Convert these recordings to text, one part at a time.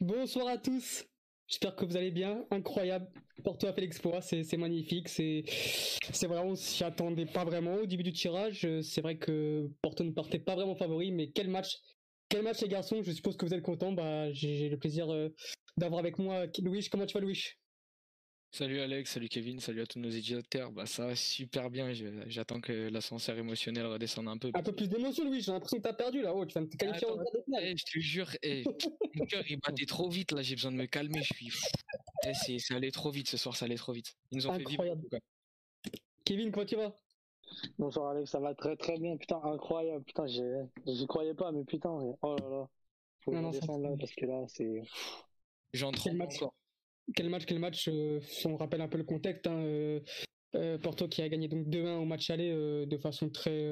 Bonsoir à tous. J'espère que vous allez bien. Incroyable. Porto a fait l'exploit. C'est magnifique. C'est vraiment, on s'y attendait pas vraiment au début du tirage. C'est vrai que Porto ne partait pas vraiment favori, mais quel match. Quel match les garçons. Je suppose que vous êtes contents. Bah, j'ai le plaisir euh, d'avoir avec moi Louis. Comment tu vas Louis Salut Alex, salut Kevin, salut à tous nos éditeurs. Bah ça va super bien. J'attends que l'ascenseur émotionnel redescende un peu. Un peu plus d'émotion, Louis. J'ai l'impression que t'as perdu là. haut tu viens de te qualifier en eh, Je te jure, eh, mon cœur il battait trop vite là. J'ai besoin de me calmer. Je suis. Eh, c'est allé trop vite ce soir. Ça allait trop vite. Ils nous ont incroyable. fait vivre. Kevin, comment tu vas? Bonsoir Alex, ça va très très bien. Putain, incroyable. Putain, j'y croyais pas, mais putain, oh là là. Faut non, non, descendre là parce que là, c'est. J'en tremble encore quel match, quel match euh, On rappelle un peu le contexte. Hein, euh, euh, Porto qui a gagné donc 2-1 au match aller de façon très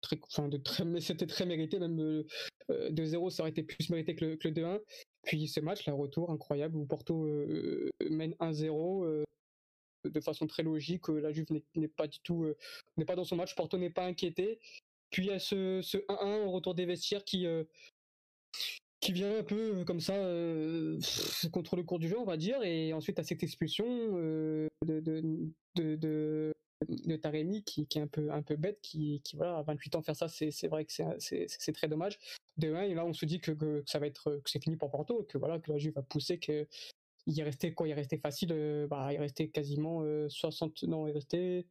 très, enfin, de très, mais c'était très mérité, même 2-0, ça aurait été plus mérité que le, 2-1. Puis ce match, là, retour incroyable, où Porto mène 1-0 de façon très logique. la Juve n'est pas du tout, n'est pas dans son match. Porto n'est pas inquiété. Puis il y a ce 1-1 au retour des vestiaires qui, qui vient un peu euh, comme ça euh, contre le cours du jeu, on va dire, et ensuite à cette expulsion euh, de, de, de, de, Taremi qui, qui, est un peu, un peu bête, qui, qui voilà, à 28 ans faire ça, c'est, c'est vrai que c'est, très dommage. De 1, et là on se dit que, que, ça va être, que c'est fini pour Porto, que voilà, que la Juve va pousser, que il est resté quoi, il est resté facile, bah, il est resté quasiment 60, non, il est resté,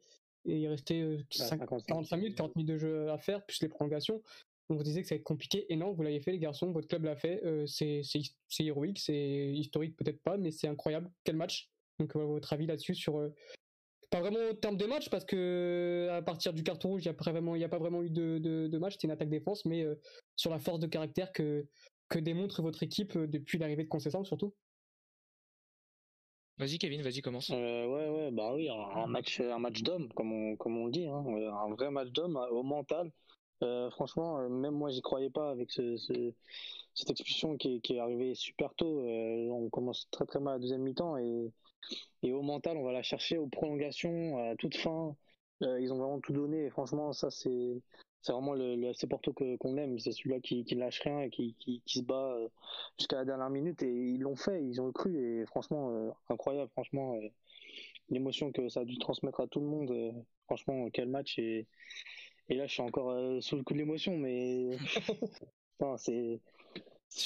il restait 45 minutes, 40 minutes de jeu à faire, plus les prolongations on vous disait que ça va être compliqué. Et non, vous l'avez fait, les garçons, votre club l'a fait. Euh, c'est héroïque, c'est historique peut-être pas, mais c'est incroyable. Quel match Donc, votre avis là-dessus sur. Euh, pas vraiment en termes de match, parce que à partir du carton rouge, il n'y a, pas vraiment, a pas vraiment eu de, de, match, c'était une attaque-défense, mais euh, sur la force de caractère que, que démontre votre équipe depuis l'arrivée de Concession surtout. Vas-y Kevin, vas-y commence. ouais ouais bah oui un, match un match d'homme comme on comme on dit hein. un vrai match d'homme au mental euh, franchement, euh, même moi, j'y croyais pas avec ce, cette expulsion qui est, arrivée super tôt. Euh, on commence très très mal à la deuxième mi-temps et, au mental, on va la chercher aux prolongations, à toute fin. ils ont vraiment tout donné et franchement, ça c'est vraiment le, le FC Porto qu'on aime. C'est celui-là qui, qui lâche rien et qui, qui, qui se bat jusqu'à la dernière minute et ils l'ont fait, ils ont cru et franchement incroyable. Franchement, l'émotion que ça a dû transmettre à tout le monde. franchement, quel match et et là, je suis encore euh, sous le coup de l'émotion, mais c'est.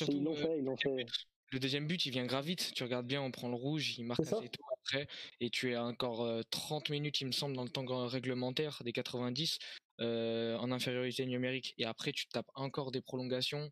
Ils l'ont euh, fait, ils l'ont fait. Le deuxième but, il vient grave vite. Tu regardes bien, on prend le rouge, il marque assez tôt après. Et tu es encore 30 euh, minutes, il me semble, dans le temps réglementaire des 90, en infériorité numérique. Et après, tu tapes encore des prolongations.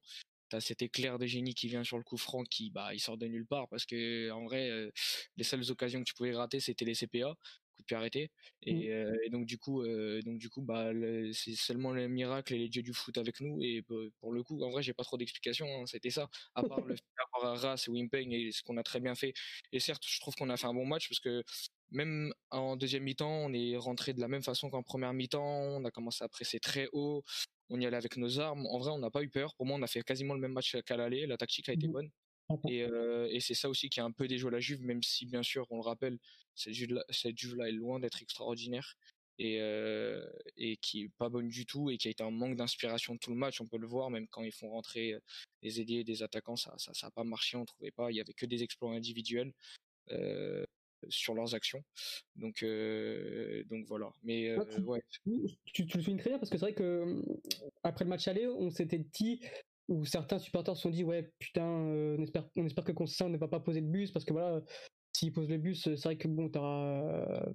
T'as cet éclair de génie qui vient sur le coup franc qui, bah, il sort de nulle part parce que, en vrai, les seules occasions que tu pouvais rater, c'était les CPA coup de pied arrêté. Et, mmh. euh, et donc du coup, euh, donc du coup, bah, c'est seulement le miracle et les dieux du foot avec nous. Et pour le coup, en vrai, j'ai pas trop d'explications. Hein, C'était ça. À part le fait d'avoir Ras et Wimpeng et ce qu'on a très bien fait. Et certes, je trouve qu'on a fait un bon match parce que même en deuxième mi-temps, on est rentré de la même façon qu'en première mi-temps. On a commencé à presser très haut. On y allait avec nos armes. En vrai, on n'a pas eu peur. Pour moi, on a fait quasiment le même match qu'à l'aller. La tactique a été mmh. bonne. Et, euh, et c'est ça aussi qui a un peu déjoué la Juve, même si bien sûr, on le rappelle, cette Juve-là, cette est loin d'être extraordinaire et, euh, et qui est pas bonne du tout et qui a été un manque d'inspiration tout le match. On peut le voir, même quand ils font rentrer les ailiers, des attaquants, ça, ça, ça a pas marché. On trouvait pas, il y avait que des exploits individuels. Euh, sur leurs actions. Donc, euh, donc voilà. Mais euh, ouais. Tu, tu, le soulignes très bien parce que c'est vrai que après le match aller, on s'était dit où certains supporters se sont dit ouais putain euh, on espère on espère que ne va pas poser de bus parce que voilà s'il pose le bus c'est vrai que bon t'auras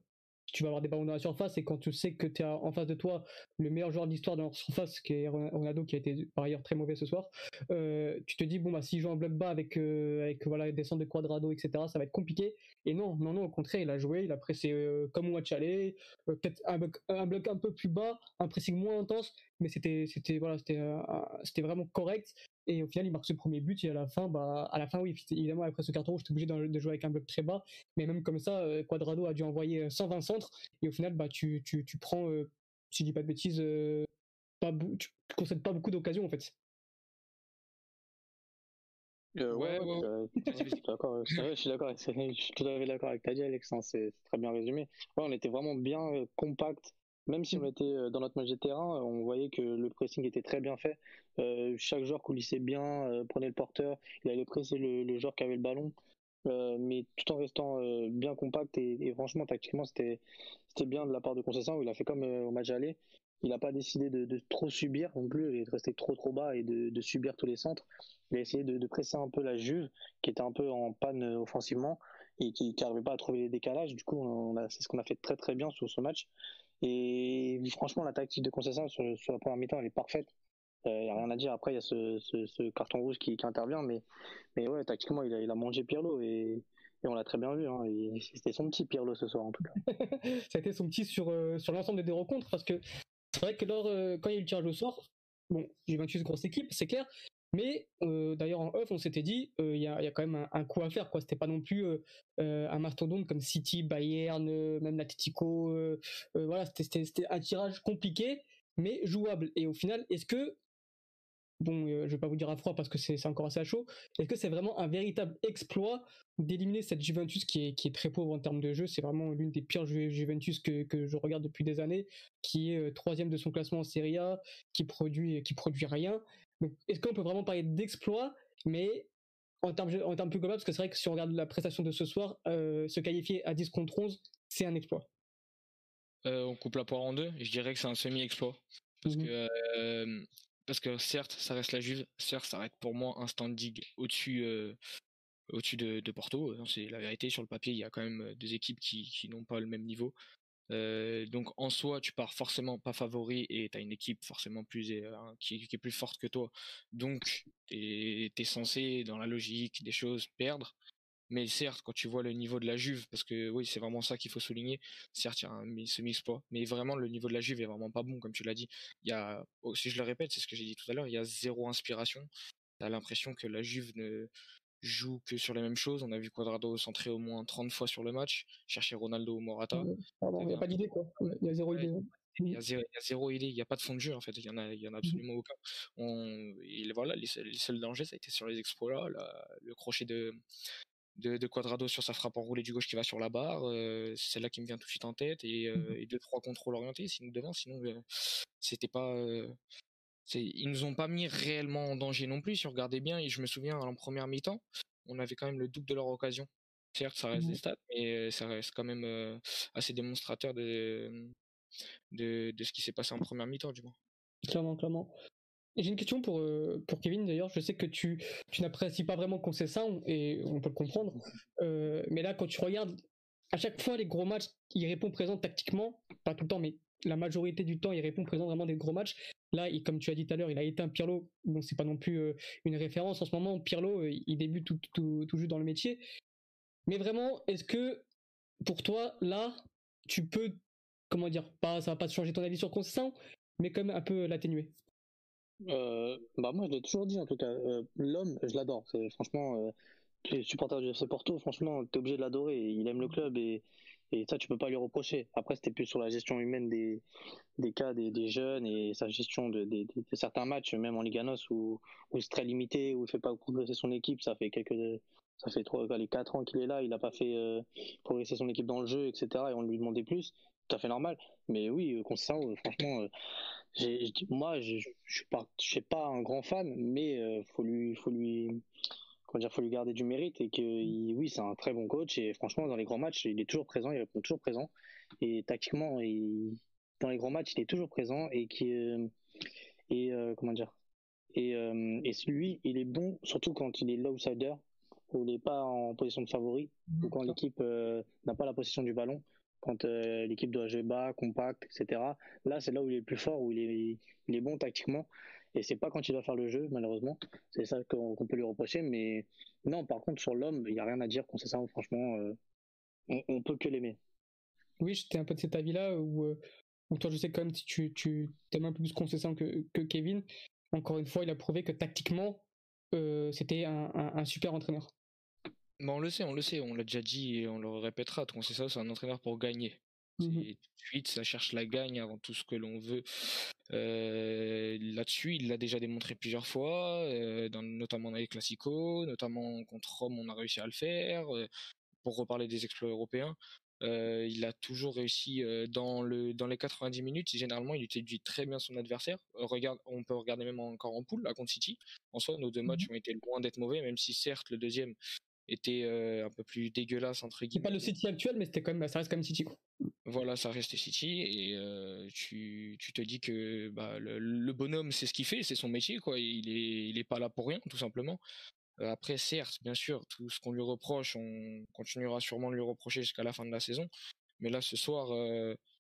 tu vas avoir des ballons dans la surface et quand tu sais que tu as en face de toi le meilleur joueur de l'histoire dans la surface qui est Ronaldo qui a été par ailleurs très mauvais ce soir euh, tu te dis bon bah s'il joue en bloc bas avec euh, avec voilà des centres de quadrado etc ça va être compliqué. Et non non non au contraire il a joué il a pressé euh, comme au match aller peut-être un un bloc un peu plus bas un pressing moins intense mais c'était c'était voilà c'était vraiment correct et au final, il marque ce premier but et à la fin, bah, à la fin, oui, évidemment, après ce carton rouge, j'étais obligé de, jouer avec un bloc très bas. Mais même comme ça, euh, Quadrado a dû envoyer 120 euh, centres et au final, bah, tu, tu, tu prends, euh, si je dis pas de bêtises, pas, tu concèdes pas beaucoup d'occasions en fait. ouais, ouais, ouais. je suis d'accord. je suis d'accord. Je suis tout à fait d'accord avec ta dit, Alex. Hein, c'est très bien résumé. Ouais, on était vraiment bien compact Même si on mm. était dans notre match de terrain, on voyait que le pressing était très bien fait. chaque joueur coulissait bien, prenait le porteur, il allait presser le, le joueur qui avait le ballon. Euh, mais tout en restant euh, bien compact et, franchement tactiquement c'était c'était bien de la part de Concession où il a fait comme euh, au match aller il n'a pas décidé de, de, trop subir non plus et de rester trop trop bas et de, de subir tous les centres il a essayé de, presser un peu la Juve qui était un peu en panne offensivement et qui n'arrivait pas à trouver les décalages du coup c'est ce qu'on a fait très très bien sur ce match et franchement la tactique de Concession sur, la première mi-temps elle est parfaite il euh, n'y a rien à dire. Après, il y a ce, carton rouge qui, intervient, mais, mais ouais, tactiquement, il a, mangé Pirlo et, et on l'a très bien vu. Hein. C'était son petit Pirlo ce soir, en tout cas. été son petit sur, euh, sur l'ensemble des rencontres, parce que c'est vrai que lors, euh, quand il y a eu le tirage au sort, bon, Juventus, grosse équipe, c'est clair, mais d'ailleurs en off, on s'était dit, il y, a, quand même un, coup à faire. quoi. C'était pas non plus un mastodonte comme City, Bayern, même l'Atletico. voilà, c'était un tirage compliqué, mais jouable. Et au final, est-ce que bon, euh, je vais pas vous dire à froid parce que c'est encore assez à chaud. Est-ce que c'est vraiment un véritable exploit d'éliminer cette Juventus qui est, qui est très pauvre en termes de jeu? C'est vraiment l'une des pires Juventus que, que je regarde depuis des années, qui est euh, troisième de son classement en Serie A, qui produit, qui produit rien. est-ce qu'on peut vraiment parler d'exploit? Mais en termes, en termes plus global, parce que c'est vrai que si on regarde la prestation de ce soir, euh, se qualifier à 10 contre 11, c'est un exploit. on coupe la poire en deux, je dirais que c'est un semi-exploit. Parce mmh que parce que certes, ça reste la Juve, certes, ça reste pour moi un standing au-dessus euh, au-dessus de, Porto. Hein, c'est la vérité. Sur le papier, il y a quand même euh, des équipes qui, n'ont pas le même niveau. Euh, donc en soi, tu pars forcément pas favori et tu as une équipe forcément plus qui, est plus forte que toi. Donc tu es, censé, dans la logique des choses, perdre. Mais certes, quand tu vois le niveau de la Juve, parce que oui, c'est vraiment ça qu'il faut souligner. Certes, il y a un semi-exploit, mais vraiment le niveau de la Juve est vraiment pas bon, comme tu l'as dit. Il y a, oh, si je le répète, c'est ce que j'ai dit tout à l'heure, il y a zéro inspiration. T'as l'impression que la Juve ne joue que sur les mêmes choses. On a vu Quadrado centrer au moins 30 fois sur le match, chercher Ronaldo ou Morata. il n'y a pas d'idée, quoi. Il y a zéro idée. Il y, a zéro, idée, il n'y a pas de fond de jeu en fait, il y en a, il y en a mmh absolument aucun. On, voilà, les, seuls dangers, ça a été sur les exploits là, le crochet de, de, de, Quadrado sur sa frappe enroulée du gauche qui va sur la barre. Euh, c'est celle-là qui me vient tout de suite en tête. Et, euh, mmh et deux, trois contrôles orientés sinon, devant. Sinon, euh, c'était pas. ils nous ont pas mis réellement en danger non plus. Si on regardait bien, et je me souviens en première mi-temps, on avait quand même le double de leur occasion. Certes, ça reste des stats, mais ça reste quand même assez démonstrateur de, de, de ce qui s'est passé en première mi-temps, du moins. Clairement, clairement. J'ai une question pour, euh, pour Kevin d'ailleurs. Je sais que tu, tu n'apprécies pas vraiment qu'on sait ça et on peut le comprendre. Euh, mais là, quand tu regardes, à chaque fois, les gros matchs, il répond présent tactiquement. Pas tout le temps, mais la majorité du temps, il répond présent vraiment des gros matchs. Là, comme tu as dit tout à l'heure, il a été un Pirlo. Bon, c'est pas non plus euh, une référence en ce moment. Pirlo, il débute tout, tout, tout juste dans le métier. Mais vraiment, est-ce que pour toi, là, tu peux, comment dire, pas, ça va pas changer ton avis sur Concession, mais même un peu l'atténuer? Euh, bah moi je l'ai toujours dit en tout cas. Euh, l'homme, je l'adore. C'est franchement euh, les supporters du FC Porto, franchement, t'es obligé de l'adorer. Il aime le club et, et ça tu peux pas lui reprocher. Après c'était plus sur la gestion humaine des, des cas des, des jeunes et sa gestion de, de, certains matchs, même en Liganos où, où c'est très limité, où il fait pas progresser son équipe. Ça fait quelques ça fait trois, les quatre ans qu'il est là, il a pas fait progresser son équipe dans le jeu, etc. Et on lui demandait plus, tout à fait normal. Mais oui, euh, ça franchement, moi, je, suis pas, je suis pas un grand fan, mais euh, faut lui, faut lui, comment dire, faut lui garder du mérite et que oui, c'est un très bon coach et franchement, dans les grands matchs, il est toujours présent, il répond toujours présent. Et tactiquement, il, dans les grands matchs, il est toujours présent et qui euh, et euh, comment dire et et lui, il est bon surtout quand il est l'outsider où il n'est pas en position de favori ou quand l'équipe n'a pas la possession du ballon quand euh, l'équipe doit jouer bas, compact, etc. Là, c'est là où il est le plus fort, où il est, bon tactiquement. Et c'est pas quand il doit faire le jeu, malheureusement. C'est ça qu'on peut lui reprocher. Mais non, par contre, sur l'homme, il n'y a rien à dire qu'on sait ça. Franchement, euh, on, on, peut que l'aimer. Oui, j'étais un peu de cet avis-là où, euh, toi, je sais quand même si tu, tu un peu plus Concession que, que Kevin. Encore une fois, il a prouvé que tactiquement, c'était un super entraîneur on le sait, on le sait, on l'a déjà dit et on le répétera. C'est ça, c'est un entraîneur pour gagner. Mmh tout de suite, ça cherche la gagne avant tout ce que l'on veut. Euh, là-dessus, il l'a déjà démontré plusieurs fois, euh, notamment dans les Classico, notamment contre Rome, on a réussi à le faire. Euh, pour reparler des exploits européens, il a toujours réussi dans le dans les 90 minutes. Généralement, il utilise très bien son adversaire. regarde, on peut regarder même encore en poule, à contre City. En soi, nos deux matchs mmh ont été loin d'être mauvais, même si certes le deuxième était un peu plus dégueulasse entre guillemets. C'est pas le City actuel, mais c'était quand même, ça reste quand même City. Quoi. Voilà, ça reste City et tu, tu te dis que bah, le, bonhomme, c'est ce qu'il fait, c'est son métier, quoi. Il est, il est pas là pour rien, tout simplement. après, certes, bien sûr, tout ce qu'on lui reproche, on continuera sûrement de lui reprocher jusqu'à la fin de la saison. Mais là, ce soir,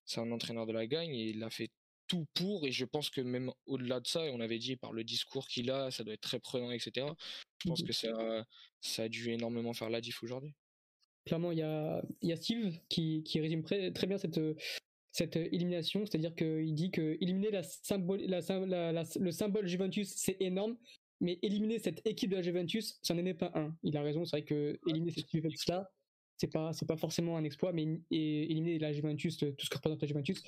c'est un entraîneur de la gagne et il a fait tout pour et je pense que même au-delà de ça, et on avait dit par le discours qu'il a, ça doit être très prenant, etc. Je pense mmh que ça, ça a dû énormément faire la diff aujourd'hui. Clairement, il y a, y a Steve qui, qui résume très, très bien cette, cette élimination, c'est-à-dire qu'il dit que éliminer la symbole, la, la, le symbole Juventus, c'est énorme, mais éliminer cette équipe de la Juventus, ça n'en est pas un. Il a raison, c'est vrai que éliminer cette Juventus-là, c'est pas, c'est pas forcément un exploit, mais éliminer la Juventus, tout ce que représente la Juventus,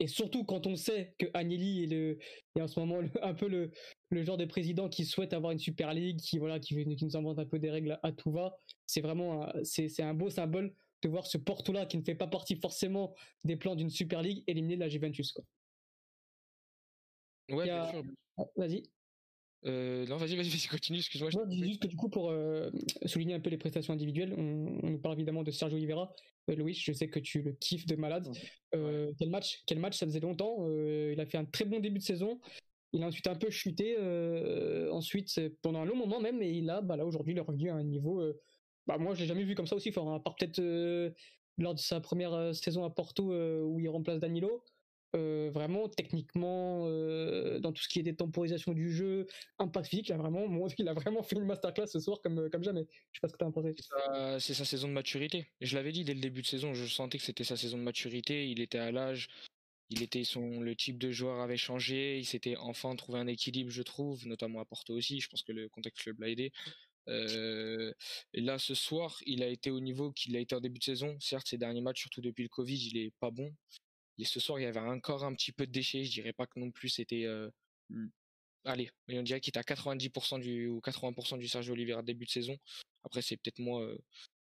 et surtout quand on sait que Agnelli est, le, est en ce moment un peu le, le genre de président qui souhaite avoir une Super League, qui, voilà, qui, qui nous invente un peu des règles à, tout va, c'est vraiment c'est, un beau symbole de voir ce Porto-là qui ne fait pas partie forcément des plans d'une Super League éliminer la Juventus. Quoi. Ouais, bien sûr. Vas-y. Euh, non, vas-y, vas-y, vas-y, continue, excuse-moi. juste que du coup, pour euh, souligner un peu les prestations individuelles, on, on, parle évidemment de Sergio Oliveira. Euh, Louis, je sais que tu le kiffes de malade. Euh, quel match, quel match, ça faisait longtemps. Euh, il a fait un très bon début de saison. Il a ensuite un peu chuté, ensuite pendant un long moment même, et il a, bah là aujourd'hui, il est revenu à un niveau. bah moi, je l'ai jamais vu comme ça aussi fort. Hein, à part peut-être lors de sa première saison à Porto où il remplace Danilo. Euh, vraiment techniquement euh, dans tout ce qui est des temporisations du jeu, impact physique, il a vraiment, il a vraiment fait une masterclass ce soir comme, comme jamais. Je sais pas ce que tu as pensé. C'est sa saison de maturité. Je l'avais dit dès le début de saison, je sentais que c'était sa saison de maturité. Il était à l'âge, il était son, le type de joueur avait changé, il s'était enfin trouvé un équilibre, je trouve, notamment à Porto aussi. Je pense que le contexte le l'a aidé. Euh, là, ce soir, il a été au niveau qu'il a été en début de saison. Certes, ses derniers matchs, surtout depuis le Covid, il est pas bon. Et ce soir, il y avait encore un petit peu de déchets. Je dirais pas que non plus c'était. Euh, allez, on dirait qu'il était à 90% du ou 80% du Sergio Oliveira début de saison. Après, c'est peut-être moi, euh,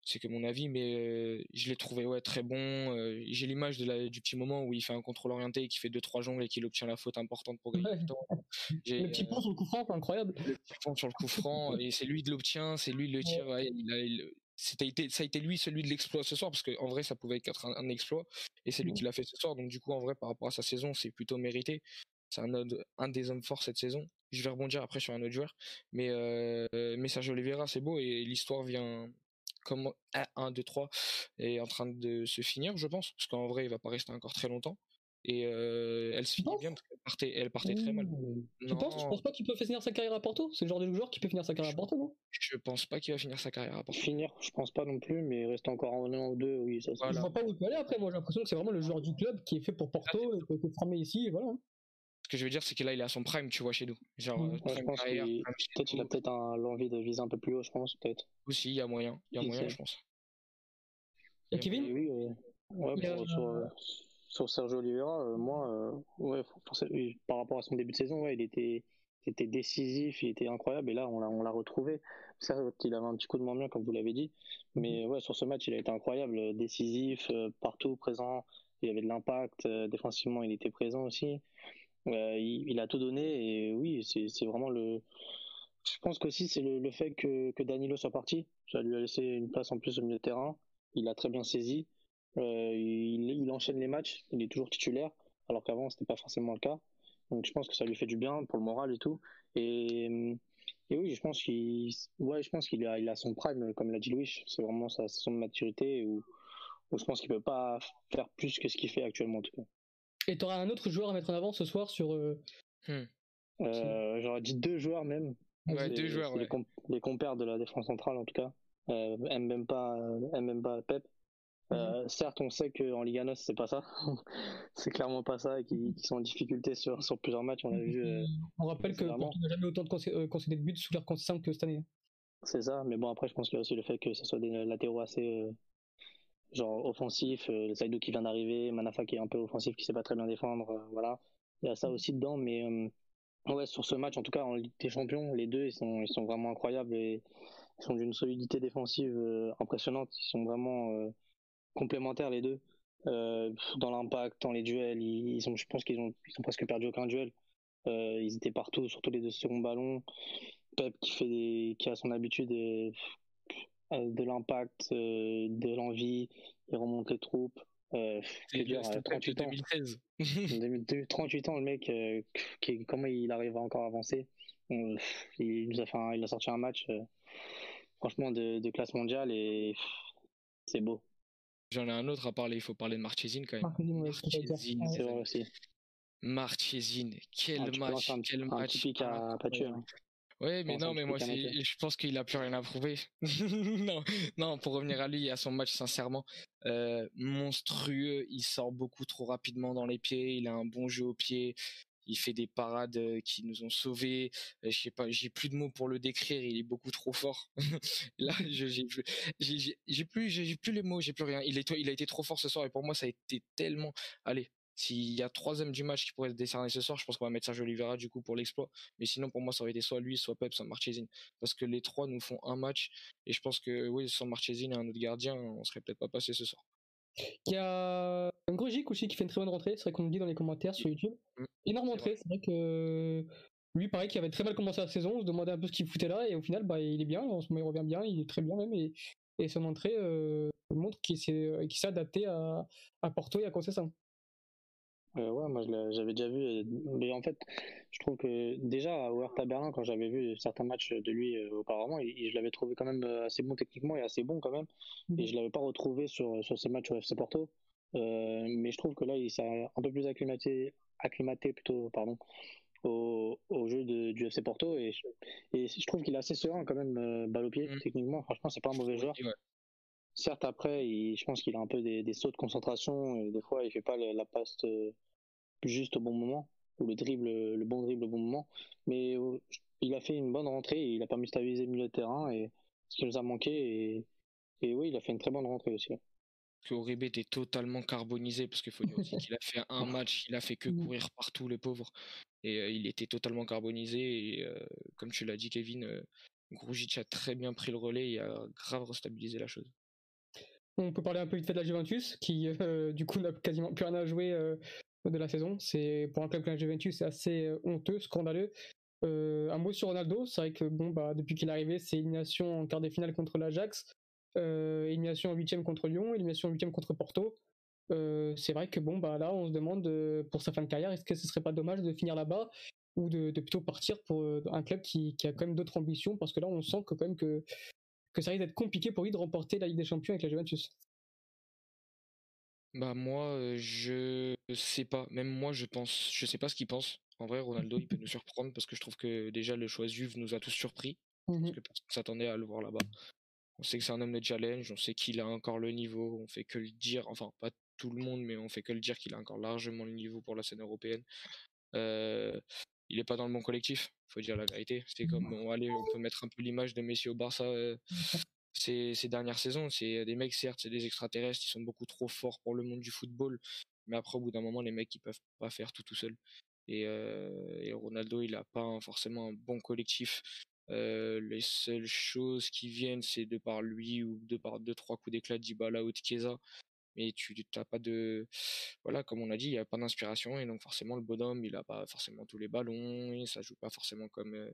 c'est que mon avis, mais euh, je l'ai trouvé ouais très bon. J'ai l'image du petit moment où il fait un contrôle orienté et qui fait deux trois jongles et qu'il obtient la faute importante pour gagner le temps. Le petit pont sur le coup franc, incroyable. Le petit pont sur le coup franc et c'est lui de l'obtient, c'est lui le tire. Ouais, il a, il, c'était ça a été lui celui de l'exploit ce soir parce qu'en vrai ça pouvait être un, exploit et c'est lui mmh. qui l'a fait ce soir. Donc du coup en vrai par rapport à sa saison c'est plutôt mérité. C'est un, un des hommes forts cette saison. Je vais rebondir après sur un autre joueur mais euh, mais Sergio Oliveira c'est beau et l'histoire vient comme 1 2 3 est en train de se finir je pense parce qu'en vrai il va pas rester encore très longtemps et euh, elle se finit bien elle partait, elle partait très mal. Tu penses? Tu penses pas qu'il peut finir sa carrière à Porto? C'est le genre de joueur qui peut finir sa carrière à Porto, non? Je pense pas qu'il va finir sa carrière à Porto. Finir, je pense pas non plus, mais reste encore un an ou deux, oui. Ça, voilà. Je vois pas où il peut aller après. Moi, j'ai l'impression que c'est vraiment le joueur du club qui est fait pour Porto et qui a été formé ici, et voilà. Ce que je veux dire, c'est que là, il est à son prime, tu vois, chez nous. Genre, mmh. euh, je pense carrière, peut-être il a peut-être l'envie de viser un peu plus haut, je pense, peut-être. Aussi, il y a moyen, il y a moyen, je pense. Et Kevin? Oui, oui. Ouais, pour, sur, sur Sergio Oliveira, euh, moi, euh, ouais, par rapport à son début de saison, ouais, il était, était décisif, il était incroyable, et là, on l'a, on l'a retrouvé. Certes, qu'il avait un petit coup de moins bien, comme vous l'avez dit, mais mhm. ouais, sur ce match, il a été incroyable, décisif, euh, partout présent, il avait de l'impact, défensivement, il était présent aussi. Il, il, a tout donné, et oui, c'est, c'est vraiment le. Je pense qu'aussi, c'est le, le fait que, que Danilo soit parti. Ça lui a laissé une place en plus au milieu de terrain. Il a très bien saisi. Euh, il, il, enchaîne les matchs, il est toujours titulaire, alors qu'avant c'était pas forcément le cas. Donc je pense que ça lui fait du bien pour le moral et tout. Et, et oui, je pense qu'il, ouais, je pense qu'il a, il a son prime, comme l'a dit Louis. C'est vraiment sa saison de maturité où, où je pense qu'il peut pas faire plus que ce qu'il fait actuellement en tout cas. Et tu auras un autre joueur à mettre en avant ce soir sur. Euh... Hmm. Euh, J'aurais dit deux joueurs même. Ouais, deux joueurs. Les, les, compères de la défense centrale en tout cas. Euh, Mbemba, Mbemba, Pep. Euh, certes, on sait qu'en Liga NOS, c'est pas ça. c'est clairement pas ça et qu'ils sont en difficulté sur, sur plusieurs matchs. On a vu. Euh, on rappelle que Porto n'a jamais autant de euh, de buts sous leur conscience que cette année. C'est ça, mais bon, après, je pense qu'il y a aussi le fait que ce soit des latéraux assez. genre offensifs, le Saïdou qui vient d'arriver, Manafa qui est un peu offensif, qui sait pas très bien défendre, voilà. Il y a ça aussi dedans, mais ouais, sur ce match, en tout cas en Ligue des Champions, les deux, ils sont, ils sont vraiment incroyables et ils sont d'une solidité défensive impressionnante. Ils sont vraiment complémentaires les deux. dans l'impact, dans les duels, ils, ont, je pense qu'ils ont, ils ont presque perdu aucun duel. ils étaient partout, surtout les deux seconds ballons. Pep qui fait des, qui a son habitude de, de l'impact, de l'envie, il remonte les troupes. Euh, c'est dur, 38 ans. 2016. 38 ans, le mec, euh, qui, comment il arrive à encore avancer euh, il, nous a fait il a sorti un match, euh, franchement, de, de, classe mondiale et c'est beau. J'en ai un autre à parler, il faut parler de Marchesine quand même. Marchesine, c'est vrai aussi. Marchesine, quel ah, match, quel match. Typique à, pas tuer. Hein. Oui, mais non, mais moi, je pense qu'il a plus rien à prouver. non, non, pour revenir à lui et à son match, sincèrement, euh, monstrueux. Il sort beaucoup trop rapidement dans les pieds. Il a un bon jeu au pied. Il fait des parades euh, qui nous ont sauvés. Euh, je sais pas, j'ai plus de mots pour le décrire. Il est beaucoup trop fort. Là, j'ai plus, j'ai plus, j'ai plus les mots, j'ai plus rien. Il est, il a été trop fort ce soir et pour moi, ça a été tellement. Allez, s'il y a troisième du match qui pourrait se décerner ce soir, je pense qu'on va mettre Sergio Oliveira du coup pour l'exploit. Mais sinon, pour moi, ça aurait été soit lui, soit Pep, soit Marchesine. Parce que les trois nous font un match. Et je pense que oui, sans Marchesine et un autre gardien, on serait peut-être pas passé ce soir. Il y a un gros aussi qui fait une très bonne rentrée. C'est vrai qu'on nous dit dans les commentaires sur YouTube. Mmh. Énorme rentrée. C'est vrai que lui, pareil, qui avait très mal commencé la saison. On se demandait un peu ce qu'il foutait là. Et au final, bah, il est bien. En ce moment, il revient bien. Il est très bien même. Et, et son entrée euh, montre qu'il s'est adapté à, à Porto et à Concession. Euh, ouais, moi j'avais déjà vu, mais en fait, je trouve que déjà à Huerta Berlin, quand j'avais vu certains matchs de lui euh, auparavant, je l'avais trouvé quand même euh, assez bon techniquement et assez bon quand même, mmh. et je l'avais pas retrouvé sur sur ces matchs au FC Porto. mais je trouve que là, il s'est un peu plus acclimaté, acclimaté plutôt, pardon, au, au jeu de, du FC Porto, et, et je trouve qu'il est assez serein quand même, balle au pied, mmh. techniquement. Franchement, c'est pas un mauvais joueur. Certes, après, je pense qu'il a un peu des, des, sauts de concentration et des fois, il fait pas la, passe euh, juste au bon moment ou le dribble, le bon dribble au bon moment. Mais euh, il a fait une bonne rentrée et il a permis de stabiliser le milieu de terrain et ce qui nous a manqué. Et, et oui, il a fait une très bonne rentrée aussi. Que Oribe était totalement carbonisé parce qu'il faut dire aussi qu'il a fait un match, il a fait que mmh. courir partout, le pauvre. Et euh, il était totalement carbonisé. Et comme tu l'as dit, Kevin, Grujic a très bien pris le relais et a grave restabilisé la chose. On peut parler un peu vite fait de la Juventus, qui euh, du coup n'a quasiment plus rien à jouer euh, de la saison. C'est pour un club comme la Juventus, c'est assez euh, honteux, scandaleux. un mot sur Ronaldo, c'est vrai que bon bah depuis qu'il est arrivé, c'est élimination en quart des finales contre l'Ajax, élimination en huitième contre Lyon, élimination en huitième contre Porto. c'est vrai que bon bah là on se demande pour sa fin de carrière, est-ce que ce serait pas dommage de finir là-bas ou de, plutôt partir pour un club qui, qui, a quand même d'autres ambitions? Parce que là on sent que quand même que que ça risque d'être compliqué pour lui de remporter la Ligue des Champions avec la Juventus Bah moi, euh, je sais pas. Même moi, je pense, je sais pas ce qu'il pense. En vrai, Ronaldo, il peut nous surprendre parce que je trouve que déjà le choix Juve nous a tous surpris parce mmh que personne s'attendait à le voir là-bas. On sait que c'est un homme de challenge, on sait qu'il a encore le niveau, on fait que le dire, enfin pas tout le monde, mais on fait que le dire qu'il a encore largement le niveau pour la scène européenne. Euh, il est pas dans le bon collectif, faut dire la vérité. C'est comme, bon, allez, on peut mettre un peu l'image de Messi au Barça euh, ces, ces, dernières saisons. C'est des mecs, certes, c'est des extraterrestres, ils sont beaucoup trop forts pour le monde du football. Mais après, au bout d'un moment, les mecs, ils peuvent pas faire tout tout seul. Et, euh, et Ronaldo, il a pas forcément un bon collectif. Euh, les seules choses qui viennent, c'est de par lui ou de par deux trois coups d'éclat d'Ibala ou de Chiesa mais tu n'as pas de voilà comme on a dit il y a pas d'inspiration et donc forcément le bonhomme il a pas forcément tous les ballons et ça joue pas forcément comme euh,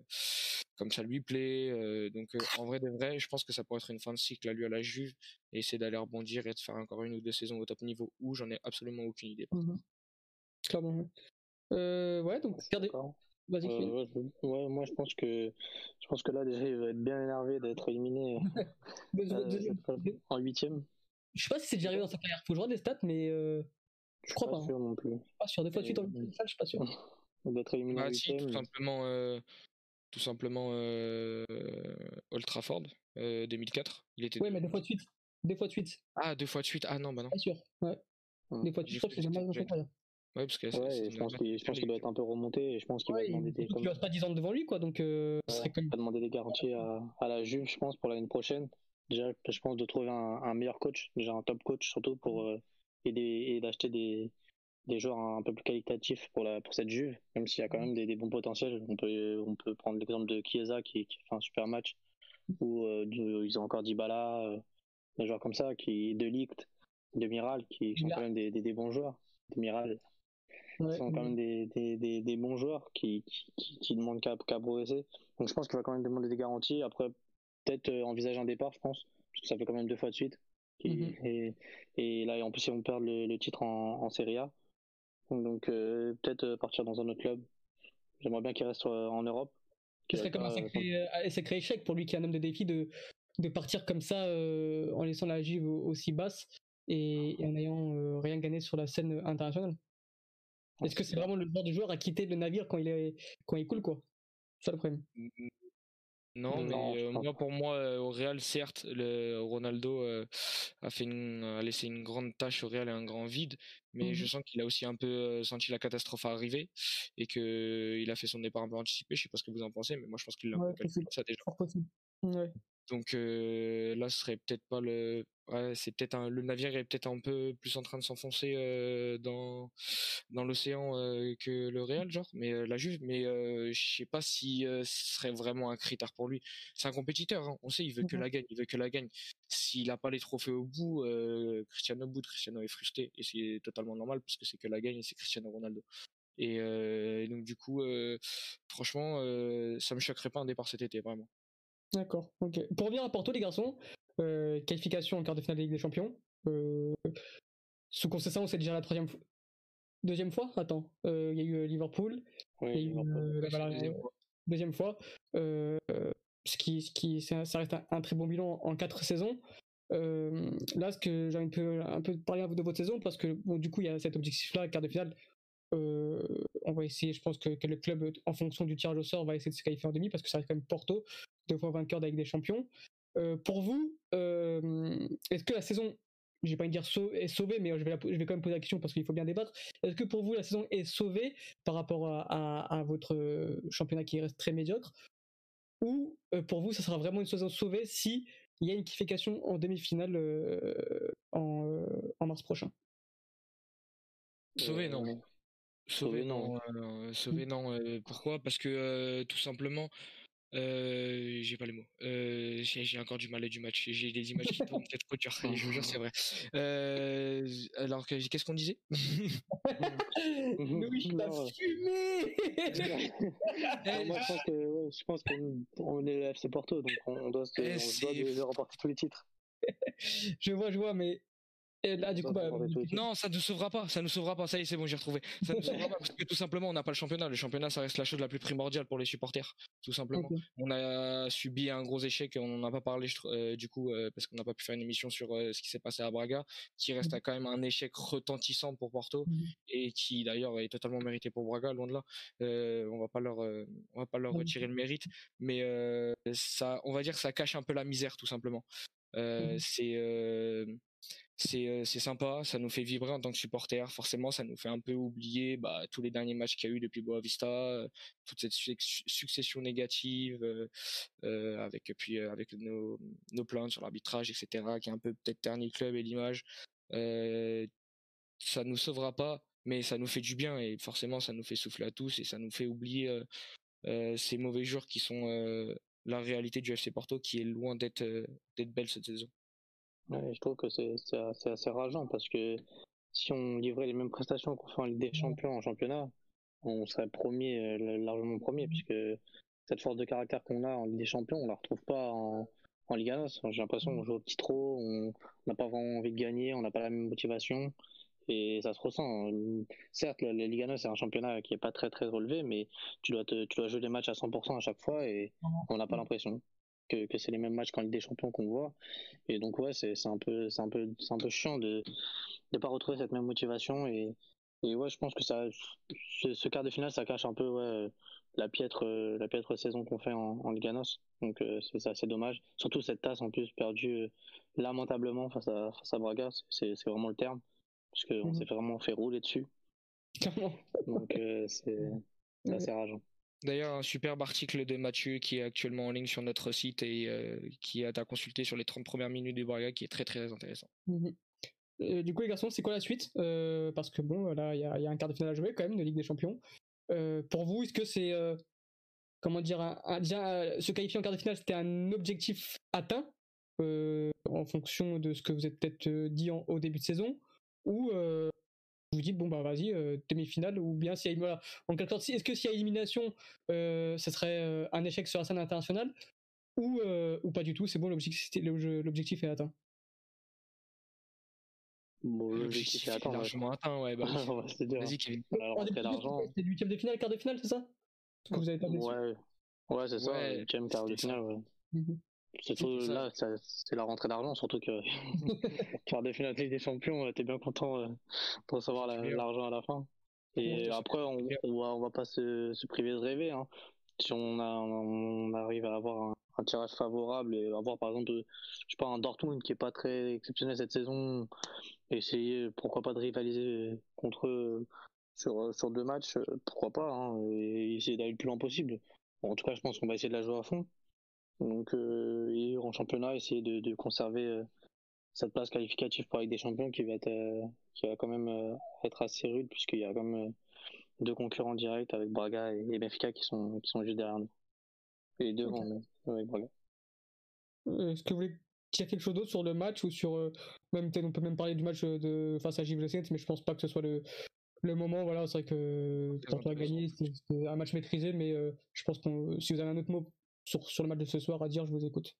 comme ça lui plaît euh, donc euh, en vrai de vrai je pense que ça pourrait être une fin de cycle à lui à la Juve et essayer d'aller rebondir et de faire encore une ou deux saisons au top niveau où j'en ai absolument aucune idée mmh clairement ouais. Donc regardez. Vas-y, ouais, moi je pense que je pense que là déjà il va être bien énervé d'être éliminé en huitième. Je sais pas si c'est déjà arrivé dans sa carrière. Faut que je regarde des stats, mais euh, je crois pas. Hein. Sûr non plus. Pas sûr. Des fois de suite en je suis pas sûr. D'être éliminé bah, si, tout simplement, euh, tout simplement euh, Old Trafford 2004. Il était. Ouais, mais deux fois de suite. Deux fois de suite. Ah, deux fois de suite. Ah non, bah non. Pas sûr. Ouais. Hum. Des fois de suite. Je crois que c'est jamais dans sa carrière. Ouais, parce que ouais, je pense qu'il doit être un peu remonté et je pense qu'il ouais, va demander des. Il reste pas 10 ans devant lui, quoi, donc. Euh, ouais, serait comme... va demander des garanties à, à la Juve, je pense, pour l'année prochaine déjà, je pense de trouver un, meilleur coach, déjà un top coach surtout pour euh, aider et d'acheter des, des joueurs un peu plus qualitatifs pour la pour cette Juve, même s'il y a quand même des, des, bons potentiels. On peut on peut prendre l'exemple de Chiesa qui, qui, fait un super match, ou euh, ils ont encore Dybala, euh, des joueurs comme ça qui de Ligt. de Miral, qui, sont quand même des, des, bons joueurs. De Miral. sont quand même des, des, des, bons joueurs qui, qui, qui demandent qu'à progresser. Donc je pense qu'il va quand même demander des garanties. Après, peut-être envisager un départ, je pense, parce que ça fait quand même deux fois de suite. Mhm. et, et, là, en plus, ils vont perdre le, le titre en, en Serie A. Donc, peut-être partir dans un autre club. J'aimerais bien qu'il reste en Europe. Ce serait comme un sacré, échec pour lui qui est un homme de défi de, de partir comme ça en laissant la Juve aussi basse et, en n'ayant rien gagné sur la scène internationale. Est-ce que c'est vraiment le genre de joueur à quitter le navire quand il est quand il coule quoi? C'est le problème. Non, mais euh, moi, pour moi, euh, au Real, certes, le Ronaldo euh, a fait a laissé une grande tâche au Real et un grand vide, mais je mmh sens qu'il a aussi un peu senti la catastrophe arriver et que il a fait son départ un peu anticipé. Je sais pas ce que vous en pensez, mais moi, je pense qu'il l'a ouais, ça déjà. Ouais. Donc euh, là, ce serait peut-être pas le. Ouais, c'est peut-être un... le navire est peut-être un peu plus en train de s'enfoncer euh, dans dans l'océan euh, que le Real, genre. Mais la Juve, mais je sais pas si ce serait vraiment un critère pour lui. C'est un compétiteur, hein. on sait, il veut que mmh la gagne, il veut que la gagne. S'il a pas les trophées au bout, Cristiano bout, Cristiano est frustré et c'est totalement normal parce que c'est que la gagne et c'est Cristiano Ronaldo. Et, et donc du coup, franchement, ça me choquerait pas un départ cet été, vraiment. D'accord, ok. Pour revenir à Porto, les garçons, euh, qualification en quart de finale de Ligue des Champions. Euh, sous Concession, c'est déjà la troisième fois. Deuxième fois? Attends, euh, il y a eu Liverpool. Oui, deuxième, fois. ce qui, ce qui, ça, reste un, très bon bilan en quatre saisons. là, ce que j'ai un peu, un peu parler de votre saison, parce que bon, du coup, il y a cet objectif-là, quart de finale. on va essayer, je pense que, que, le club, en fonction du tirage au sort, va essayer de se qualifier en demi, parce que ça reste quand même Porto deux fois vainqueur avec des champions. Euh, pour vous, euh, est-ce que la saison, je vais pas dire est sauvée, mais je vais, je vais quand même poser la question parce qu'il faut bien débattre. Est-ce que pour vous la saison est sauvée par rapport à, votre championnat qui reste très médiocre, ou euh, pour vous ça sera vraiment une saison sauvée si il y a une qualification en demi-finale en, mars prochain? Sauvé non. Sauvé non. Sauvé non. Pourquoi? Parce que tout simplement, euh, j'ai pas les mots. Euh, j'ai encore du mal à du match. J'ai des images qui tournent peut-être trop Je vous jure, c'est vrai. Euh, alors, qu'est-ce qu'on disait? Louis, la fumée Moi, je pense que, ouais, je pense qu'on est FC Porto, donc on, doit, se, on doit de remporter tous les titres. je vois, je vois, mais là, du coup, bah, non, ça ne sauvera pas. Ça ne sauvera pas. Ça y est, c'est bon, j'ai retrouvé. Ça ne sauvera pas parce que tout simplement, on n'a pas le championnat. Le championnat, ça reste la chose la plus primordiale pour les supporters, tout simplement. On a subi un gros échec. On n'en a pas parlé euh, du coup euh, parce qu'on n'a pas pu faire une émission sur euh, ce qui s'est passé à Braga, qui reste quand même un échec retentissant pour Porto et qui d'ailleurs est totalement mérité pour Braga, loin de là. on va pas leur, on va pas leur retirer le mérite, mais ça, on va dire, que ça cache un peu la misère, tout simplement. C'est c'est c'est sympa, ça nous fait vibrer en tant que supporter. Forcément, ça nous fait un peu oublier bah, tous les derniers matchs qu'il y a eu depuis Boavista, toute cette succession négative euh, avec puis avec nos nos plaintes sur l'arbitrage, etc. qui a un peu peut-être terni le club et l'image. Euh, ça nous sauvera pas, mais ça nous fait du bien et forcément ça nous fait souffler à tous et ça nous fait oublier ces mauvais jours qui sont la réalité du FC Porto qui est loin d'être d'être belle cette saison. Ouais, je trouve que c'est assez, assez rageant parce que si on livrait les mêmes prestations qu'on fait en Ligue des Champions en championnat, on serait premier, euh, largement premier, puisque cette force de caractère qu'on a en Ligue des Champions, on la retrouve pas en, en Ligue 1. J'ai l'impression qu'on joue au petit trop, on n'a pas vraiment envie de gagner, on n'a pas la même motivation. Et ça se ressent. Certes, la Ligue 1 c'est un championnat qui est pas très très relevé, mais tu dois te, tu dois jouer des matchs à 100% à chaque fois et on n'a pas l'impression que, que c'est les mêmes matchs qu'en Ligue des Champions qu'on voit. Et donc ouais, c'est un peu c'est un peu c'est un peu chiant de de pas retrouver cette même motivation et et ouais, je pense que ça ce, quart de finale ça cache un peu ouais la piètre la piètre saison qu'on fait en, en Ligue Donc euh, c'est assez dommage. Surtout cette tasse en plus perdue euh, lamentablement face à face à Braga, c'est c'est vraiment le terme parce qu'on mmh s'est vraiment fait rouler dessus. Donc euh, c'est assez rageant. D'ailleurs, un superbe article de Mathieu qui est actuellement en ligne sur notre site et euh, qui est à consulter sur les 30 premières minutes du Braga qui est très très intéressant. Mhm. Euh, du coup, les garçons, c'est quoi la suite? Euh, Parce que bon, là, il y a, un quart de finale à jouer quand même de Ligue des Champions. pour vous, est-ce que c'est comment dire, se qualifier en quart de finale, c'était un objectif atteint en fonction de ce que vous êtes peut-être dit au début de saison, ou vous dites bon bah vas-y demi-finale ou bien si voilà. En quelque sorte est-ce que s'il y a élimination euh, ça serait un échec sur la scène internationale ou ou pas du tout c'est bon l'objectif l'objectif est atteint? Bon, l'objectif est atteint largement atteint ouais bah vas-y Kevin. C'est huitième de finale quart de finale c'est ça? Que vous avez pas ouais. ouais c'est ça huitième quart de finale ouais. Mmh Surtout là, c'est la rentrée d'argent, surtout que faire des finales de Ligue des Champions, t'es bien content euh, de recevoir l'argent à la fin. Et après, on, on, va, on va pas se, se priver de rêver. Hein. Si on, a, on arrive à avoir un, tirage favorable et avoir par exemple, je sais pas, un Dortmund qui est pas très exceptionnel cette saison, essayer pourquoi pas de rivaliser contre eux sur, sur deux matchs, pourquoi pas, hein, et essayer d'aller le plus loin possible. en tout cas, je pense qu'on va essayer de la jouer à fond. Donc, euh, en championnat, essayer de, de conserver euh, cette place qualificative pour avec des champions qui va être, euh, qui va quand même euh, être assez rude puisqu'il y a quand même deux concurrents directs avec Braga et, Benfica qui sont, qui sont juste derrière nous. Et devant nous, avec Braga. Est-ce que vous voulez dire quelque chose d'autre sur le match ou sur même on peut même parler du match de face à Gilles mais je pense pas que ce soit le le moment voilà c'est vrai que quand on a gagné c'est un match maîtrisé mais je pense que si vous avez un autre mot sur, sur le match de ce soir à dire, je vous écoute.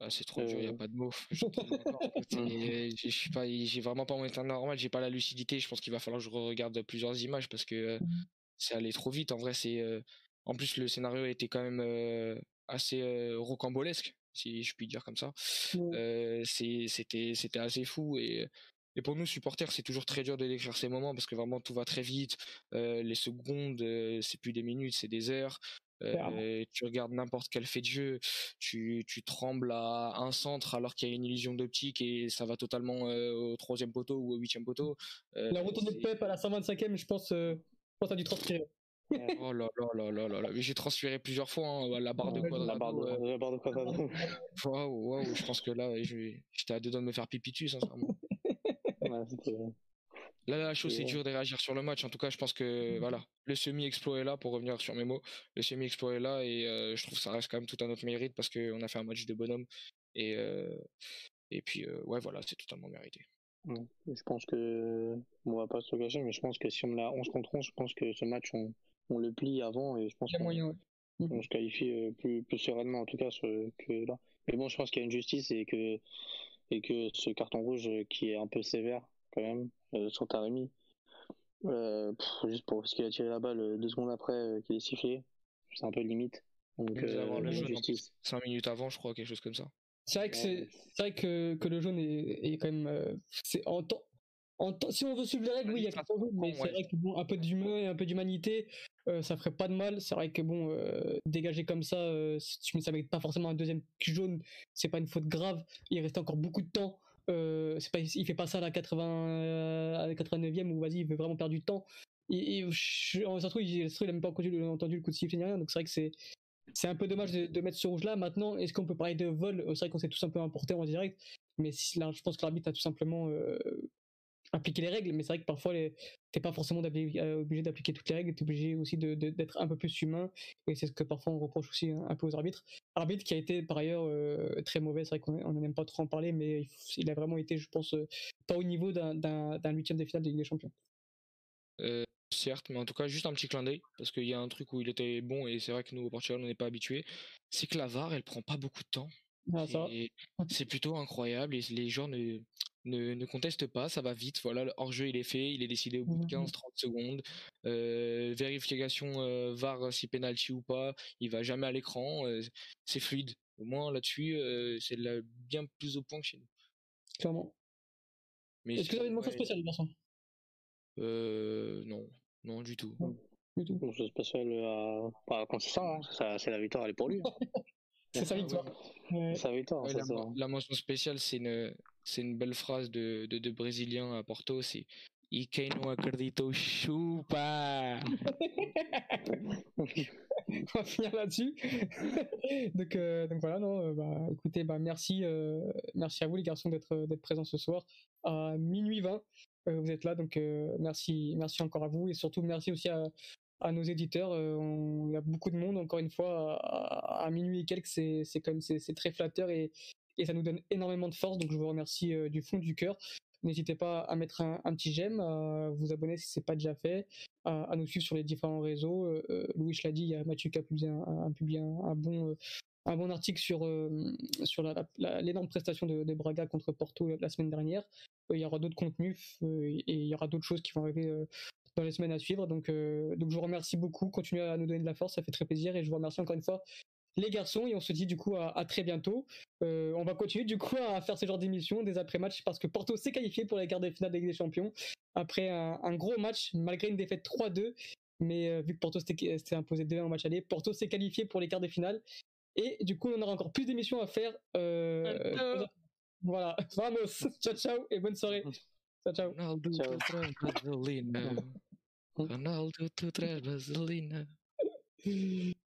Ah, c'est trop dur, il n'y a euh. pas de mots. Je suis pas, j'ai vraiment pas mon état normal, j'ai pas la lucidité. Je pense qu'il va falloir que je regarde plusieurs images parce que euh, mmh. c'est allé trop vite. En vrai, c'est, euh, en plus le scénario était quand même assez rocambolesque, si je puis dire comme ça. c'est, c'était, c'était assez fou et et pour nous supporters, c'est toujours très dur de décrire ces moments parce que vraiment tout va très vite. les secondes, c'est plus des minutes, c'est des heures. Euh, tu regardes n'importe quel fait de jeu, tu, tu trembles à un centre alors qu'il y a une illusion d'optique et ça va totalement euh, au troisième poteau ou au huitième poteau. Euh, la retourne de Pep à la 125e, je pense, euh, je pense à du transpirer. oh là là là là là Mais j'ai transféré plusieurs fois hein, la barre de quadrado. La barre de, la barre de quadrado. Waouh, waouh, je pense que là, j'étais à deux doigts de me faire pipi dessus, sincèrement. ouais, Là, la chose, c'est dur de réagir sur le match. En tout cas, je pense que mmh. voilà, le semi-exploit est là, pour revenir sur mes mots. Le semi-exploit est là et euh, je trouve que ça reste quand même tout un autre mérite parce qu'on a fait un match de bonhomme. Et, euh, et puis, euh, ouais, voilà, c'est totalement mérité. Je pense que, on va pas se cacher, mais je pense que si on a 11 contre 11, je pense que ce match, on, on le plie avant et je pense qu'on mmh. se qualifie plus, plus sereinement, en tout cas, que là. Mais bon, je pense qu'il y a une justice et que, et que ce carton rouge qui est un peu sévère, quand même, euh, sur Taremi. Euh, juste pour ce qu'il a tiré la balle euh, deux secondes après qu'il est sifflé. C'est un peu limite. Donc, le justice. 5 minutes avant, je crois, quelque chose comme ça. C'est vrai que c'est, vrai que, que le jaune est, est quand même, c'est en temps, en si on veut suivre les règles, oui, il y a carton jaune, mais c'est vrai que bon, un peu d'humain et un peu d'humanité, ça ferait pas de mal. C'est vrai que bon, dégager comme ça, ça mérite pas forcément un deuxième jaune. C'est pas une faute grave. Il reste encore beaucoup de temps. Euh, pas, il fait pas ça à la 80, à la 89e où vas-y, il veut vraiment perdre du temps. Et, trouve, il, a même pas entendu, le coup de sifflet ni rien. Donc c'est vrai que c'est, c'est un peu dommage de, mettre ce rouge là. Maintenant, est-ce qu'on peut parler de vol? C'est vrai qu'on s'est tous un peu importé en direct, mais là, je pense que l'arbitre a tout simplement euh, appliquer les règles, mais c'est vrai que parfois t'es pas forcément euh, obligé d'appliquer toutes les règles, t'es obligé aussi d'être de, un peu plus humain, et c'est ce que parfois on reproche aussi un peu aux arbitres. Arbitre qui a été par ailleurs euh, très mauvais, c'est vrai qu'on n'aime pas trop en parler, mais il, a vraiment été, je pense, euh, pas au niveau d'un huitième de finale de Ligue des Champions. certes, mais en tout cas juste un petit clin d'œil, parce qu'il y a un truc où il était bon, et c'est vrai que nous au Portugal on n'est pas habitué, c'est que la VAR elle prend pas beaucoup de temps. Ah, c'est plutôt incroyable et les gens ne, ne, ne conteste pas, ça va vite. Voilà, le hors-jeu il est fait, il est décidé au bout de 15-30 mmh secondes. Euh, vérification euh, VAR si penalty ou pas, il va jamais à l'écran. Euh, c'est fluide. Au moins là-dessus, euh, c'est bien plus au point que chez nous. Clairement. Est-ce que vous avez une mention spéciale, Vincent? Euh, non, non du tout. Du tout. Mention spéciale à, à consistant, hein. c'est la victoire, elle est pour lui. Hein. c'est sa victoire. Ouais. Sa victoire, la, la, mention spéciale, c'est une, c'est une belle phrase de, de, de Brésilien à Porto, c'est E quem não acreditou chupa On va finir là-dessus. donc, euh, donc voilà, non, euh, bah, écoutez, bah, merci, euh, merci à vous les garçons d'être présents ce soir à minuit 20. Euh, vous êtes là, donc merci, merci encore à vous et surtout merci aussi à, nos éditeurs. il y a beaucoup de monde, encore une fois, à, minuit et quelques, c'est c'est comme c'est très flatteur et et ça nous donne énormément de force. Donc je vous remercie du fond du cœur. N'hésitez pas à mettre un, petit j'aime, à vous abonner si ce n'est pas déjà fait, à, nous suivre sur les différents réseaux. Louis l'a dit, il y a Mathieu qui a publié un, bon un bon article sur l'énorme prestation de, de, Braga contre Porto la semaine dernière. il y aura d'autres contenus et il y aura d'autres choses qui vont arriver dans les semaines à suivre. Donc je vous remercie beaucoup. Continuez à nous donner de la force, ça fait très plaisir. Et je vous remercie encore une fois les garçons et on se dit du coup à, très bientôt. on va continuer du coup à faire ce genre d'émission des après-matchs parce que Porto s'est qualifié pour les quarts de finale de Ligue des Champions après un, gros match malgré une défaite 3-2. Mais vu que Porto s'était imposé 2-1 au match aller, Porto s'est qualifié pour les quarts de finale. Et du coup, on aura encore plus d'émissions à faire. Euh, voilà, vamos, ciao ciao et bonne soirée. Ciao ciao. Ronaldo ciao. Ronaldo